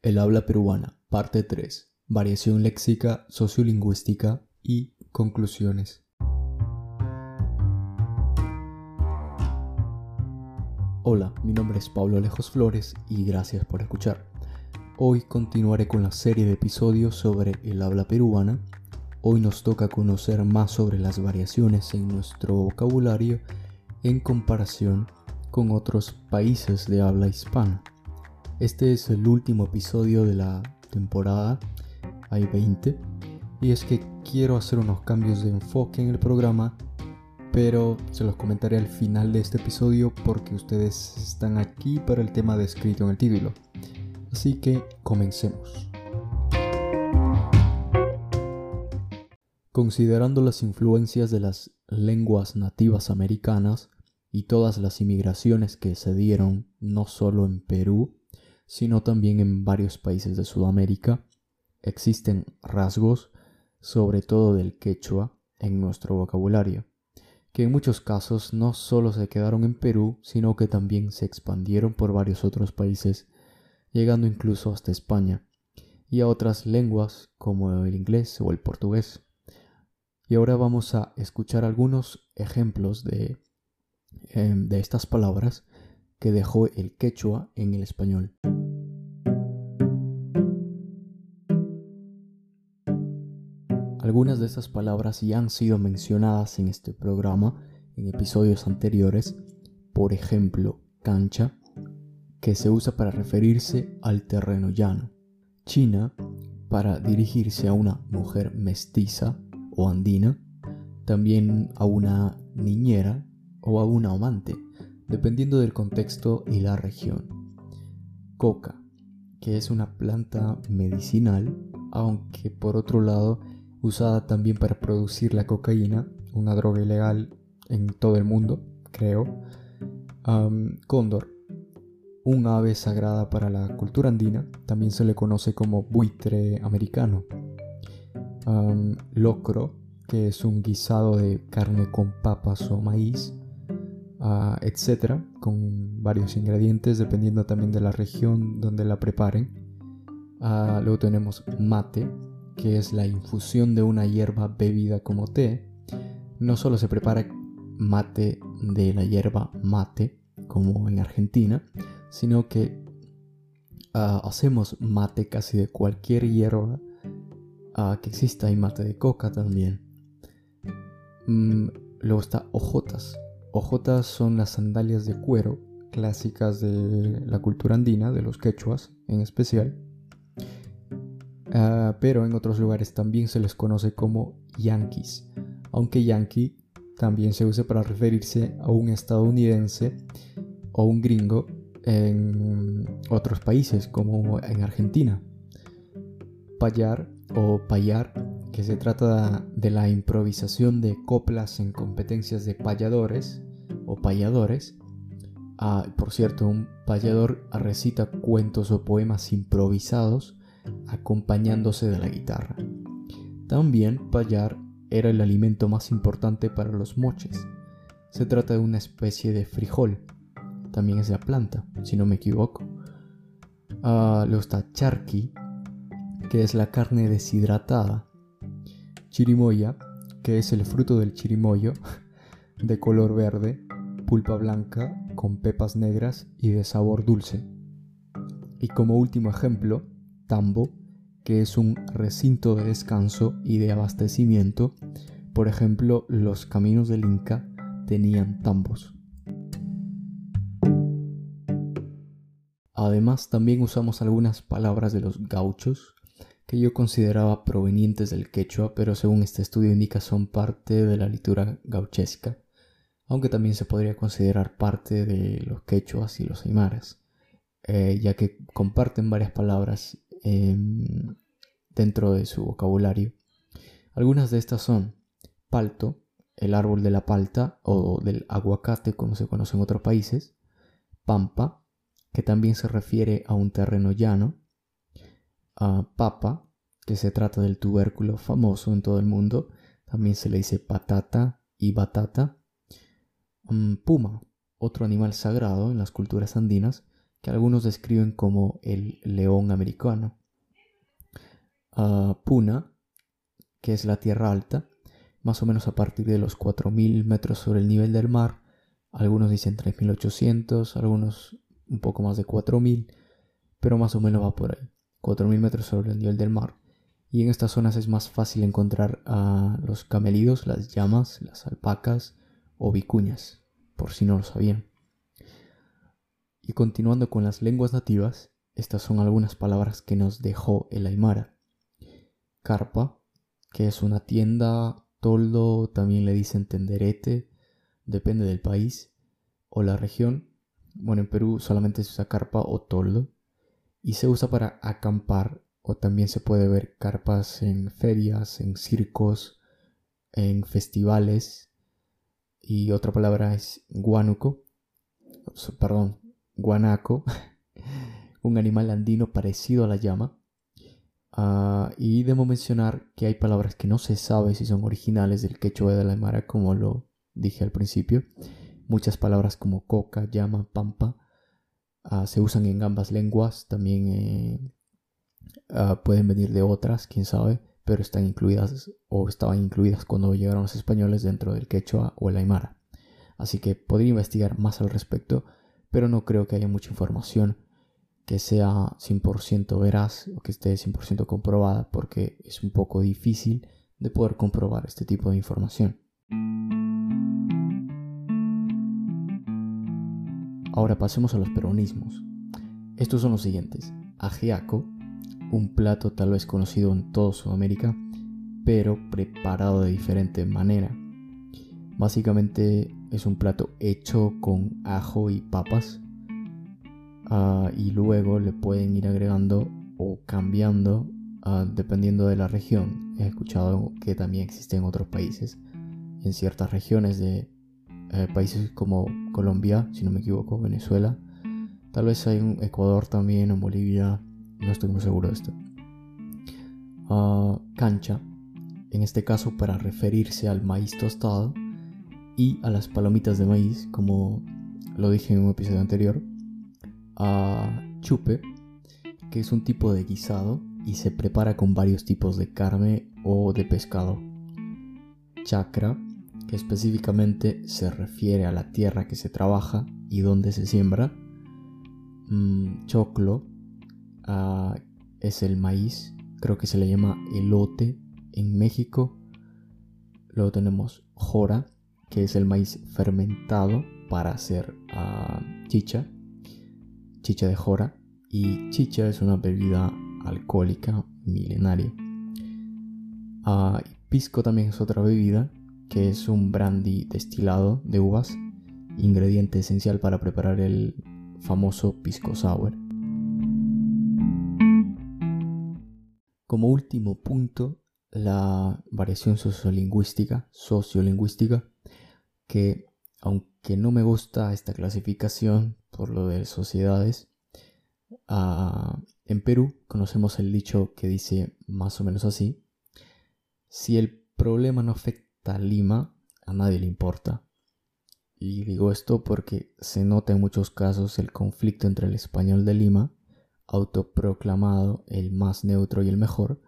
El habla peruana, parte 3. Variación léxica, sociolingüística y conclusiones. Hola, mi nombre es Pablo Alejos Flores y gracias por escuchar. Hoy continuaré con la serie de episodios sobre el habla peruana. Hoy nos toca conocer más sobre las variaciones en nuestro vocabulario en comparación con otros países de habla hispana. Este es el último episodio de la temporada, hay 20, y es que quiero hacer unos cambios de enfoque en el programa, pero se los comentaré al final de este episodio porque ustedes están aquí para el tema descrito en el título. Así que comencemos. Considerando las influencias de las lenguas nativas americanas, y todas las inmigraciones que se dieron no solo en Perú, sino también en varios países de Sudamérica, existen rasgos, sobre todo del quechua, en nuestro vocabulario, que en muchos casos no solo se quedaron en Perú, sino que también se expandieron por varios otros países, llegando incluso hasta España, y a otras lenguas como el inglés o el portugués. Y ahora vamos a escuchar algunos ejemplos de Em, de estas palabras que dejó el quechua en el español. Algunas de estas palabras ya han sido mencionadas en este programa en episodios anteriores, por ejemplo, cancha, que se usa para referirse al terreno llano, china, para dirigirse a una mujer mestiza o andina, también a una niñera o a un amante, dependiendo del contexto y la región. Coca, que es una planta medicinal, aunque por otro lado usada también para producir la cocaína, una droga ilegal en todo el mundo, creo. cóndor, un ave sagrada para la cultura andina, también se le conoce como buitre americano. locro, que es un guisado de carne con papas o maíz etcétera, con varios ingredientes dependiendo también de la región donde la preparen. luego tenemos mate, que es la infusión de una hierba bebida como té. No solo se prepara mate de la hierba mate, como en Argentina, sino que hacemos mate casi de cualquier hierba que exista y mate de coca también. Mm, luego está ojotas, Ojotas son las sandalias de cuero clásicas de la cultura andina, de los quechuas en especial. Ah, pero en otros lugares también se les conoce como yankees, aunque yankee también se usa para referirse a un estadounidense o un gringo en otros países como en Argentina. Payar o payar que se trata de la improvisación de coplas en competencias de payadores o payadores. Ah, por cierto, un payador recita cuentos o poemas improvisados acompañándose de la guitarra. También payar era el alimento más importante para los moches. Se trata de una especie de frijol. También es la planta, si no me equivoco. Ah, luego está charqui, que es la carne deshidratada chirimoya, que es el fruto del chirimoyo, de color verde, pulpa blanca, con pepas negras y de sabor dulce. Y como último ejemplo, tambo, que es un recinto de descanso y de abastecimiento. Por ejemplo, los caminos del Inca tenían tambos. Además, también usamos algunas palabras de los gauchos, que yo consideraba provenientes del quechua, pero según este estudio indica son parte de la literatura gauchesca, aunque también se podría considerar parte de los quechuas y los aymaras, eh, ya que comparten varias palabras em, dentro de su vocabulario. Algunas de estas son palto, el árbol de la palta o del aguacate como se conoce en otros países, pampa, que también se refiere a un terreno llano, papa, que se trata del tubérculo famoso en todo el mundo, también se le dice patata y batata. Mm, puma, otro animal sagrado en las culturas andinas, que algunos describen como el león americano. Puna, que es la tierra alta, más o menos a partir de los 4.000 metros sobre el nivel del mar, algunos dicen 3.800, algunos un poco más de 4.000, pero más o menos va por ahí, 4.000 metros sobre el nivel del mar. Y en estas zonas es más fácil encontrar a los camelidos, las llamas, las alpacas o vicuñas, por si no lo sabían. Y continuando con las lenguas nativas, estas son algunas palabras que nos dejó el Aymara. Carpa, que es una tienda, toldo, también le dicen tenderete, depende del país o la región. Bueno, en Perú solamente se usa carpa o toldo y se usa para acampar o también se puede ver carpas en ferias, en circos, en festivales y otra palabra es guanuco, perdón, guanaco, un animal andino parecido a la llama. Ah, y debo mencionar que hay palabras que no se sabe si son originales del quechua de la Aymara, como lo dije al principio. Muchas palabras como coca, llama, pampa ah, se usan en ambas lenguas. También eh, ah, pueden venir de otras, quién sabe, pero están incluidas o estaban incluidas cuando llegaron los españoles dentro del quechua o el aymara. Así que podría investigar más al respecto, pero no creo que haya mucha información que sea 100% veraz o que esté 100% comprobada porque es un poco difícil de poder comprobar este tipo de información. Ahora pasemos a los peronismos. Estos son los siguientes. Ajiaco, un plato tal vez conocido en toda Sudamérica, pero preparado de diferente manera. Básicamente es un plato hecho con ajo y papas ah, y luego le pueden ir agregando o cambiando ah, dependiendo de la región. He escuchado que también existe en otros países, en ciertas regiones de eh, países como Colombia, si no me equivoco, Venezuela. Tal vez hay un Ecuador también, en Bolivia, no estoy muy seguro de esto. Ah, cancha, en este caso para referirse al maíz tostado y a las palomitas de maíz, como lo dije en un episodio anterior. a chupe, que es un tipo de guisado y se prepara con varios tipos de carne o de pescado. Chacra, que específicamente se refiere a la tierra que se trabaja y donde se siembra. Mm, choclo ah, es el maíz, creo que se le llama elote en México. Luego tenemos jora, que es el maíz fermentado para hacer ah, chicha, chicha de jora. Y chicha es una bebida alcohólica milenaria. Ah, pisco también es otra bebida que es un brandy destilado de uvas, ingrediente esencial para preparar el famoso pisco sour. Como último punto, la variación sociolingüística, sociolingüística, que aunque no me gusta esta clasificación por lo de sociedades, ah, en Perú conocemos el dicho que dice más o menos así, si el problema no afecta Lima, a nadie le importa. Y digo esto porque se nota en muchos casos el conflicto entre el español de Lima, autoproclamado el más neutro y el mejor,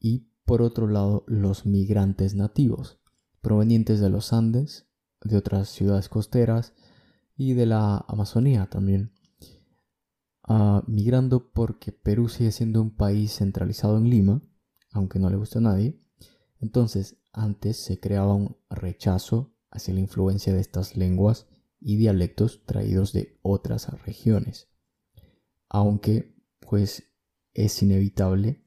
y por otro lado los migrantes nativos, provenientes de los Andes, de otras ciudades costeras y de la Amazonía también. Ah, migrando porque Perú sigue siendo un país centralizado en Lima, aunque no le guste a nadie. Entonces, antes se creaba un rechazo hacia la influencia de estas lenguas y dialectos traídos de otras regiones. Aunque, pues, es inevitable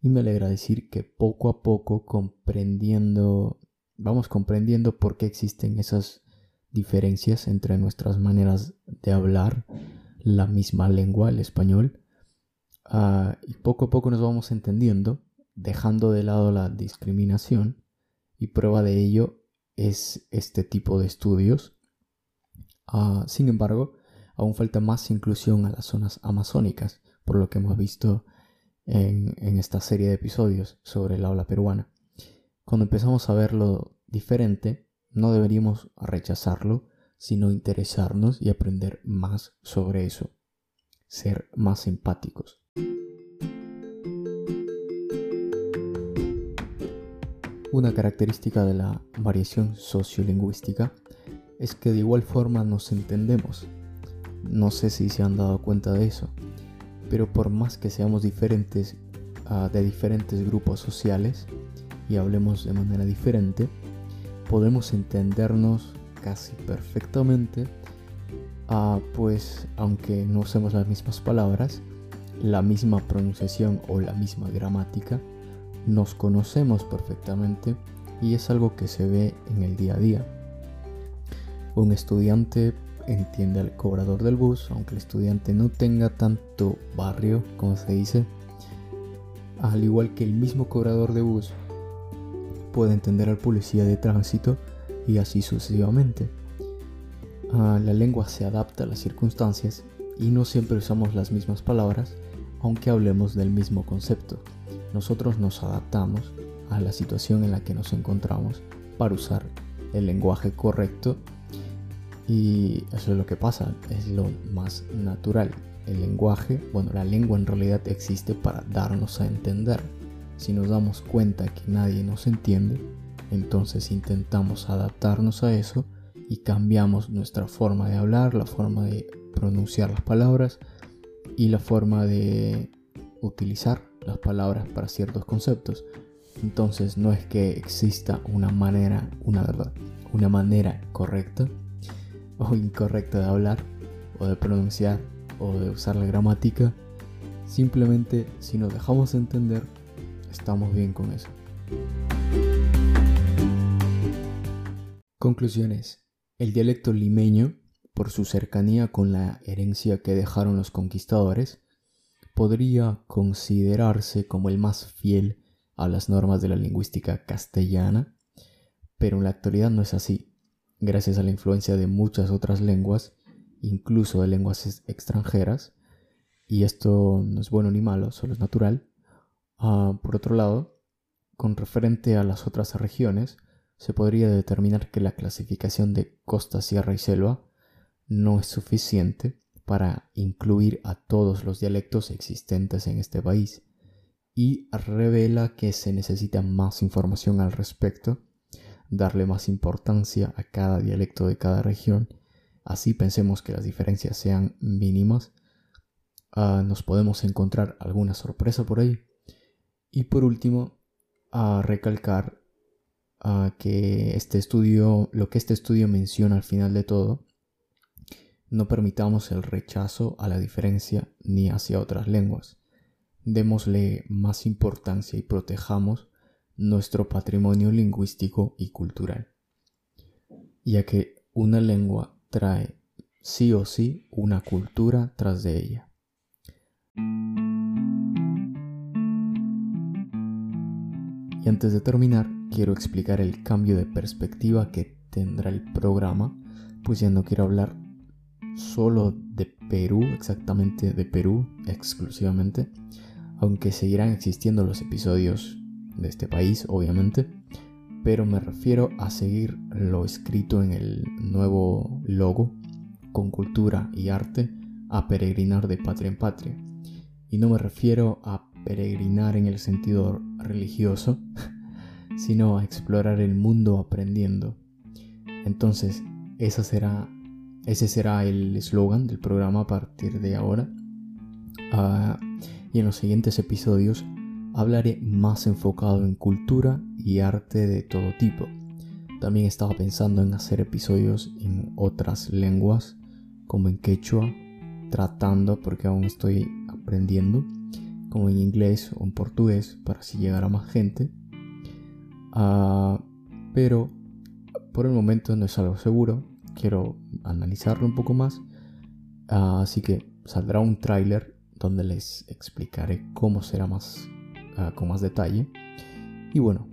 y me alegra decir que poco a poco comprendiendo, vamos comprendiendo por qué existen esas diferencias entre nuestras maneras de hablar la misma lengua, el español, ah, y poco a poco nos vamos entendiendo, dejando de lado la discriminación y prueba de ello es este tipo de estudios. Ah, sin embargo, aún falta más inclusión a las zonas amazónicas, por lo que hemos visto en, esta serie de episodios sobre la ola peruana. Cuando empezamos a ver lo diferente, no deberíamos rechazarlo, sino interesarnos y aprender más sobre eso. ser más empáticos. Una característica de la variación sociolingüística es que de igual forma nos entendemos. No sé si se han dado cuenta de eso, pero por más que seamos diferentes uh, de diferentes grupos sociales y hablemos de manera diferente, podemos entendernos casi perfectamente, uh, pues aunque no usemos las mismas palabras, la misma pronunciación o la misma gramática, nos conocemos perfectamente y es algo que se ve en el día a día. Un estudiante entiende al cobrador del bus, aunque el estudiante no tenga tanto barrio, como se dice, al igual que el mismo cobrador de bus puede entender al policía de tránsito y así sucesivamente. Ah, la lengua se adapta a las circunstancias y no siempre usamos las mismas palabras, aunque hablemos del mismo concepto. Nosotros nos adaptamos a la situación en la que nos encontramos para usar el lenguaje correcto y eso es lo que pasa, es lo más natural. El lenguaje, bueno, la lengua en realidad existe para darnos a entender. Si nos damos cuenta que nadie nos entiende, entonces intentamos adaptarnos a eso y cambiamos nuestra forma de hablar, la forma de pronunciar las palabras y la forma de utilizar las palabras para ciertos conceptos. Entonces no es que exista una manera, una verdad, una manera correcta o incorrecta de hablar o de pronunciar o de usar la gramática. Simplemente si nos dejamos entender, estamos bien con eso. Conclusiones. El dialecto limeño, por su cercanía con la herencia que dejaron los conquistadores, podría considerarse como el más fiel a las normas de la lingüística castellana, pero en la actualidad no es así gracias a la influencia de muchas otras lenguas, incluso de lenguas extranjeras, y esto no es bueno ni malo, solo es natural. Ah, por otro lado, con referente a las otras regiones, se podría determinar que la clasificación de costa, sierra y selva no es suficiente para incluir a todos los dialectos existentes en este país y revela que se necesita más información al respecto darle más importancia a cada dialecto de cada región, así pensemos que las diferencias sean mínimas, ah, nos podemos encontrar alguna sorpresa por ahí. Y por último, a recalcar ah, que este estudio, lo que este estudio menciona al final de todo, no permitamos el rechazo a la diferencia ni hacia otras lenguas. Démosle más importancia y protejamos nuestro patrimonio lingüístico y cultural, ya que una lengua trae sí o sí una cultura tras de ella. Y antes de terminar, quiero explicar el cambio de perspectiva que tendrá el programa, pues ya no quiero hablar solo de Perú, exactamente de Perú exclusivamente, aunque seguirán existiendo los episodios de este país, obviamente, pero me refiero a seguir lo escrito en el nuevo logo, con cultura y arte, a peregrinar de patria en patria. Y no me refiero a peregrinar en el sentido religioso, sino a explorar el mundo aprendiendo. Entonces, esa será, ese será el eslogan del programa a partir de ahora. Ah, y en los siguientes episodios hablaré más enfocado en cultura y arte de todo tipo. También estaba pensando en hacer episodios en otras lenguas, como en quechua, tratando, porque aún estoy aprendiendo, como en inglés o en portugués, para así llegar a más gente. Ah, pero por el momento no es algo seguro, quiero analizarlo un poco más. Ah, así que saldrá un tráiler donde les explicaré cómo será más Ah, con más detalle. Y bueno,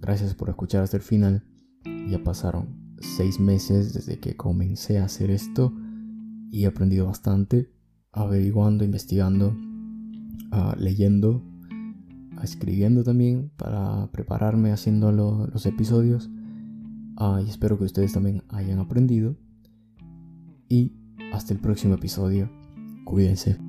gracias por escuchar hasta el final. Ya pasaron seis meses desde que comencé a hacer esto y he aprendido bastante, averiguando, investigando, uh, leyendo, escribiendo también para prepararme haciendo los episodios. Y espero que ustedes también hayan aprendido. Y hasta el próximo episodio. Cuídense.